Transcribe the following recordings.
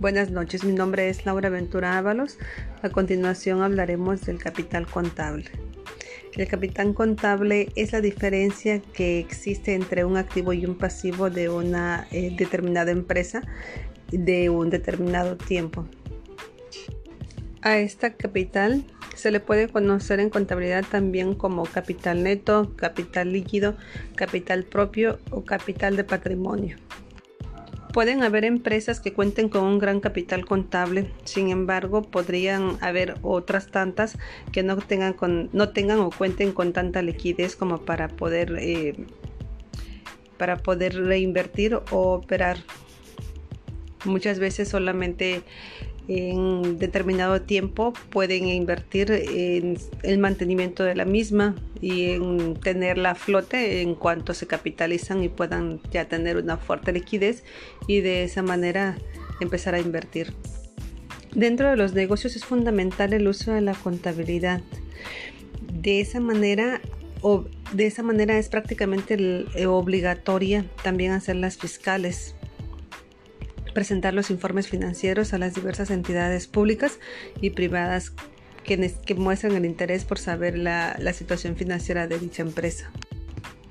Buenas noches, mi nombre es Laura Ventura Ábalos. A continuación hablaremos del capital contable. El capital contable es la diferencia que existe entre un activo y un pasivo de una eh, determinada empresa de un determinado tiempo. A esta capital se le puede conocer en contabilidad también como capital neto, capital líquido, capital propio o capital de patrimonio. Pueden haber empresas que cuenten con un gran capital contable, sin embargo, podrían haber otras tantas que no tengan, no tengan o cuenten con tanta liquidez como para poder, eh, para poder reinvertir o operar. Muchas veces solamente en determinado tiempo pueden invertir en el mantenimiento de la misma y en tenerla a flote en cuanto se capitalizan y puedan ya tener una fuerte liquidez y de esa manera empezar a invertir. Dentro de los negocios es fundamental el uso de la contabilidad. De esa manera o de esa manera es prácticamente obligatoria también hacer las fiscales presentar los informes financieros a las diversas entidades públicas y privadas que, que muestran el interés por saber la, la situación financiera de dicha empresa.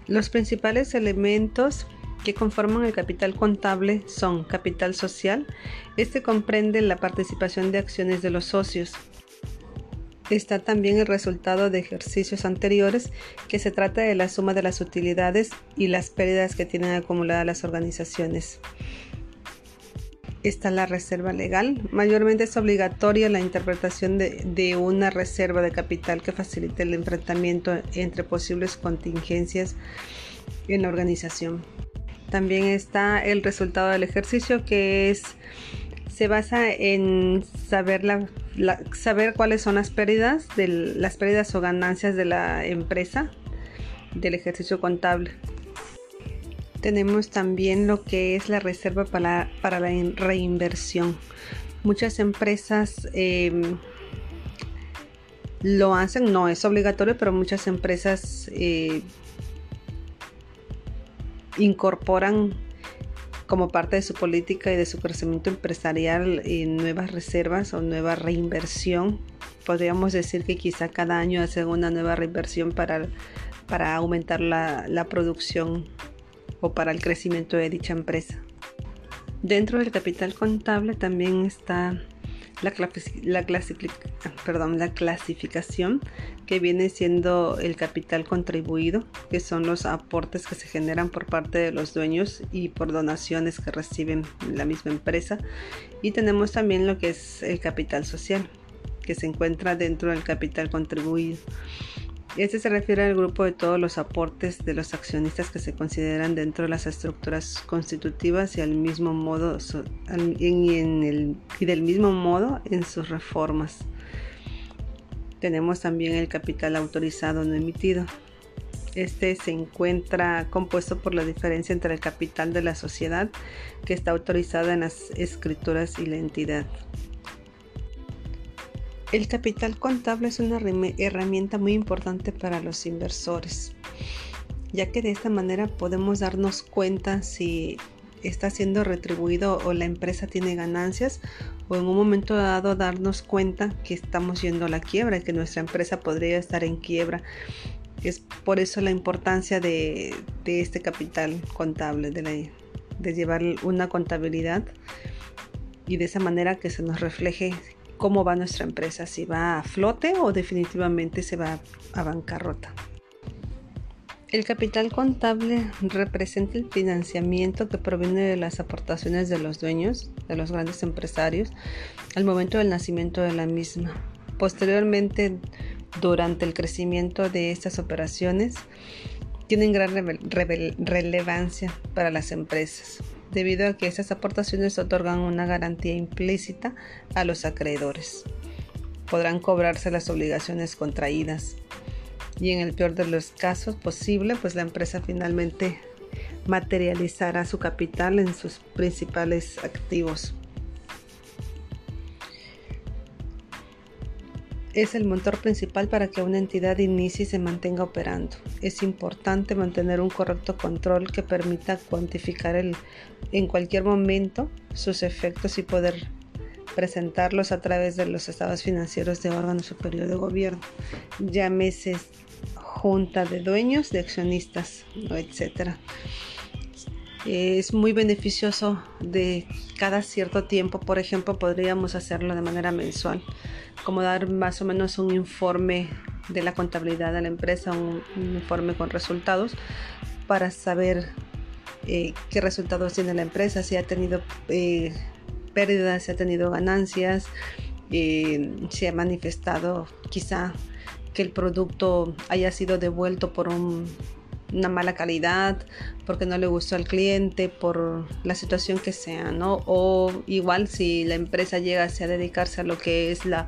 Los principales elementos que conforman el capital contable son capital social, este comprende la participación de acciones de los socios. Está también el resultado de ejercicios anteriores, que se trata de la suma de las utilidades y las pérdidas que tienen acumuladas las organizaciones está la reserva legal. Mayormente es obligatoria la interpretación de, una reserva de capital que facilite el enfrentamiento entre posibles contingencias en la organización. También está el resultado del ejercicio que es se basa en saber, saber cuáles son las pérdidas, las pérdidas o ganancias de la empresa del ejercicio contable. Tenemos también lo que es la reserva para, para la reinversión. Muchas empresas em, lo hacen, no es obligatorio, pero muchas empresas eh, incorporan como parte de su política y de su crecimiento empresarial nuevas reservas o nueva reinversión. Podríamos decir que quizá cada año hacen una nueva reinversión para, para aumentar la, la producción o para el crecimiento de dicha empresa. Dentro del capital contable también está perdón, la clasificación que viene siendo el capital contribuido, que son los aportes que se generan por parte de los dueños y por donaciones que reciben la misma empresa. Y tenemos también lo que es el capital social, que se encuentra dentro del capital contribuido. Este se refiere al grupo de todos los aportes de los accionistas que se consideran dentro de las estructuras constitutivas y, y del mismo modo en sus reformas. Tenemos también el capital autorizado no emitido. Este se encuentra compuesto por la diferencia entre el capital de la sociedad que está autorizada en las escrituras y la entidad. El capital contable es una herramienta muy importante para los inversores, ya que de esta manera podemos darnos cuenta si está siendo retribuido o la empresa tiene ganancias o en un momento dado darnos cuenta que estamos yendo a la quiebra que nuestra empresa podría estar en quiebra. Es por eso la importancia de, este capital contable, de llevar una contabilidad y de esa manera que se nos refleje cómo va nuestra empresa, si va a flote o definitivamente se va a bancarrota. El capital contable representa el financiamiento que proviene de las aportaciones de los dueños, de los grandes empresarios, al momento del nacimiento de la misma. Posteriormente, durante el crecimiento de estas operaciones, tienen gran relevancia para las empresas, debido a que esas aportaciones otorgan una garantía implícita a los acreedores. Podrán cobrarse las obligaciones contraídas y en el peor de los casos posible, pues la empresa finalmente materializará su capital en sus principales activos. Es el motor principal para que una entidad inicie y se mantenga operando. Es importante mantener un correcto control que permita cuantificar el, en cualquier momento sus efectos y poder presentarlos a través de los estados financieros de órgano superior de gobierno, llámese junta de dueños, de accionistas, etcétera. Es muy beneficioso de cada cierto tiempo, por ejemplo, podríamos hacerlo de manera mensual, como dar más o menos un informe de la contabilidad de la empresa, un, informe con resultados para saber eh, qué resultados tiene la empresa, si ha tenido eh, pérdidas, si ha tenido ganancias, eh, si ha manifestado quizá que el producto haya sido devuelto por una mala calidad, porque no le gustó al cliente, por la situación que sea, ¿no? O igual si la empresa llega a dedicarse a lo que es la,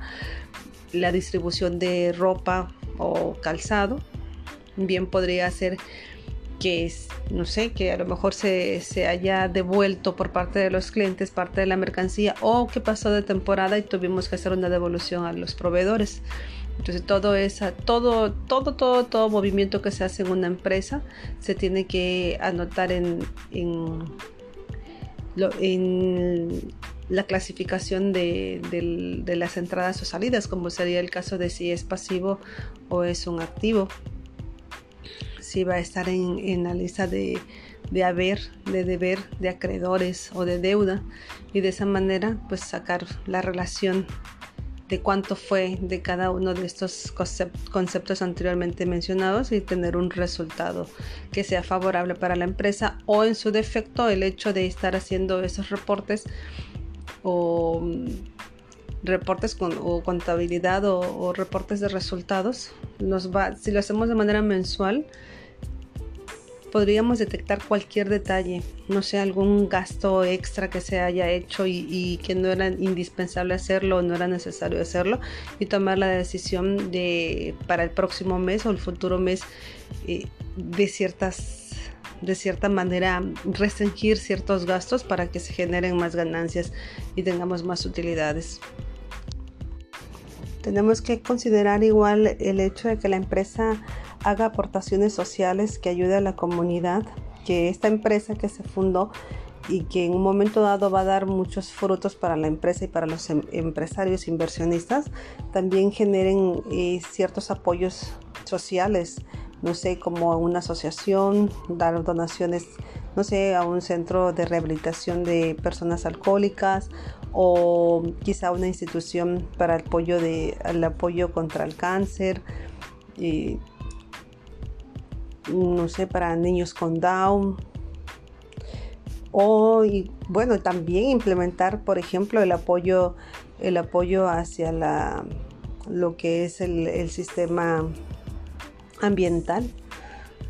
la distribución de ropa o calzado, bien podría ser que no sé, que a lo mejor se, se, haya devuelto por parte de los clientes parte de la mercancía o que pasó de temporada y tuvimos que hacer una devolución a los proveedores. Entonces todo esa, todo, todo, todo, todo movimiento que se hace en una empresa se tiene que anotar en, en, la clasificación de, de, las entradas o salidas, como sería el caso de si es pasivo o es un activo. Si va a estar en, la lista de, de haber, de deber, de acreedores o de deuda. Y de esa manera pues sacar la relación de cuánto fue de cada uno de estos conceptos anteriormente mencionados y tener un resultado que sea favorable para la empresa o en su defecto el hecho de estar haciendo esos reportes o reportes con, o contabilidad o, o, reportes de resultados nos va si lo hacemos de manera mensual podríamos detectar cualquier detalle, no sé, algún gasto extra que se haya hecho y, que no era indispensable hacerlo o no era necesario hacerlo y tomar la decisión de para el próximo mes o el futuro mes eh, de ciertas de cierta manera restringir ciertos gastos para que se generen más ganancias y tengamos más utilidades. Tenemos que considerar igual el hecho de que la empresa haga aportaciones sociales que ayude a la comunidad, que esta empresa que se fundó y que en un momento dado va a dar muchos frutos para la empresa y para los em, empresarios inversionistas, también generen eh, ciertos apoyos sociales, no sé, como una asociación, dar donaciones, no sé, a un centro de rehabilitación de personas alcohólicas o quizá una institución para el apoyo, de, apoyo contra el cáncer. Y no sé, para niños con Down. O, bueno, también implementar, por ejemplo, el apoyo, el apoyo hacia la, lo que es el, sistema ambiental.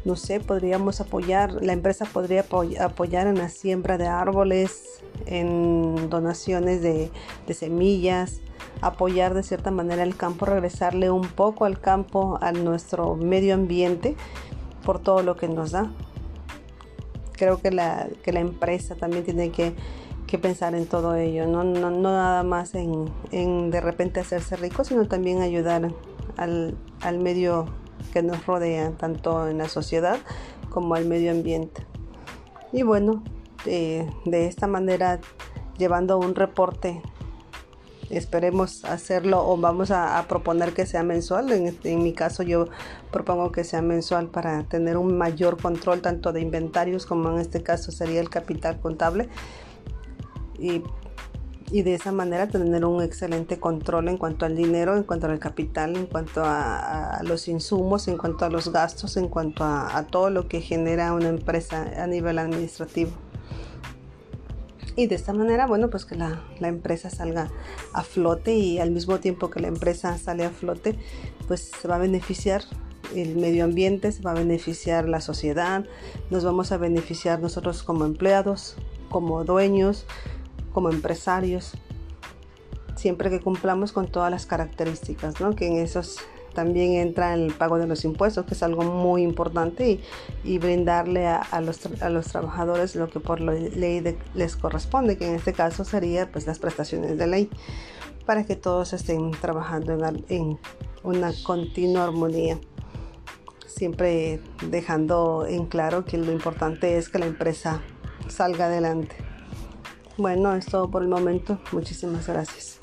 No sé, podríamos apoyar, la empresa podría apoyar en la siembra de árboles, en donaciones de, de semillas, apoyar de cierta manera el campo, regresarle un poco al campo, a nuestro medio ambiente por todo lo que nos da. Creo que la, que la empresa también tiene que, que pensar en todo ello, no, no, nada más en, en, de repente hacerse rico, sino también ayudar al, al medio que nos rodea, tanto en la sociedad como al medio ambiente. Y bueno, de, de esta manera, llevando un reporte esperemos hacerlo o vamos a, proponer que sea mensual. Este, en, mi caso yo propongo que sea mensual para tener un mayor control tanto de inventarios como en este caso sería el capital contable. Y, de esa manera tener un excelente control en cuanto al dinero, en cuanto al capital, en cuanto a, los insumos, en cuanto a los gastos, en cuanto a todo lo que genera una empresa a nivel administrativo y de esta manera, bueno, pues que la, empresa salga a flote y al mismo tiempo que la empresa sale a flote, pues se va a beneficiar el medio ambiente, se va a beneficiar la sociedad, nos vamos a beneficiar nosotros como empleados, como dueños, como empresarios, siempre que cumplamos con todas las características, ¿no? Que en esos también entra el pago de los impuestos, que es algo muy importante, y, brindarle a, los, a, los, trabajadores lo que por ley les corresponde, que en este caso sería pues las prestaciones de ley, para que todos estén trabajando en, en una continua armonía siempre dejando en claro que lo importante es que la empresa salga adelante. Bueno, es todo por el momento. Muchísimas gracias.